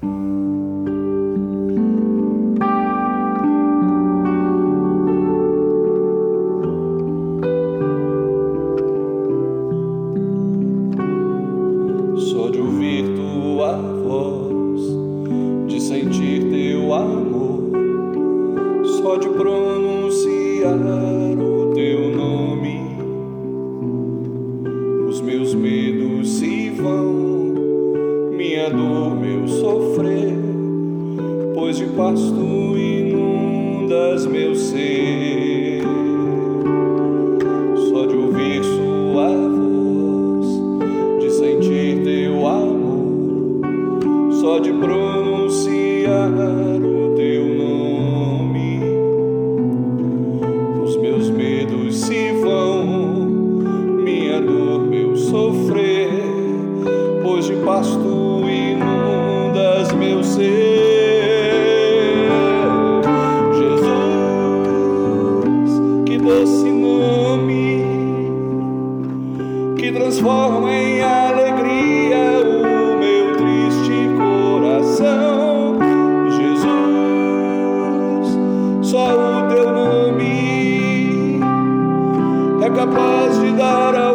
Só de ouvir tua voz, de sentir teu amor, só de pronunciar. do meu sofrer, pois de pasto inundas meu ser. Só de ouvir sua voz, de sentir teu amor, só de pronunciar o teu nome, os meus medos se vão, minha dor, meu sofrer, pois de pasto Jesus, que doce nome que transforma em alegria o meu triste coração. Jesus, só o teu nome é capaz de dar a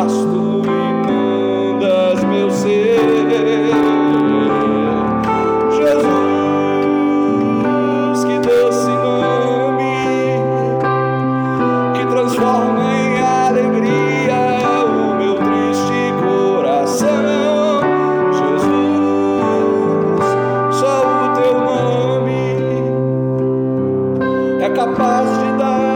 vasto inundas meu ser. Jesus, que doce nome, que transforma em alegria o meu triste coração. Jesus, só o teu nome é capaz de dar.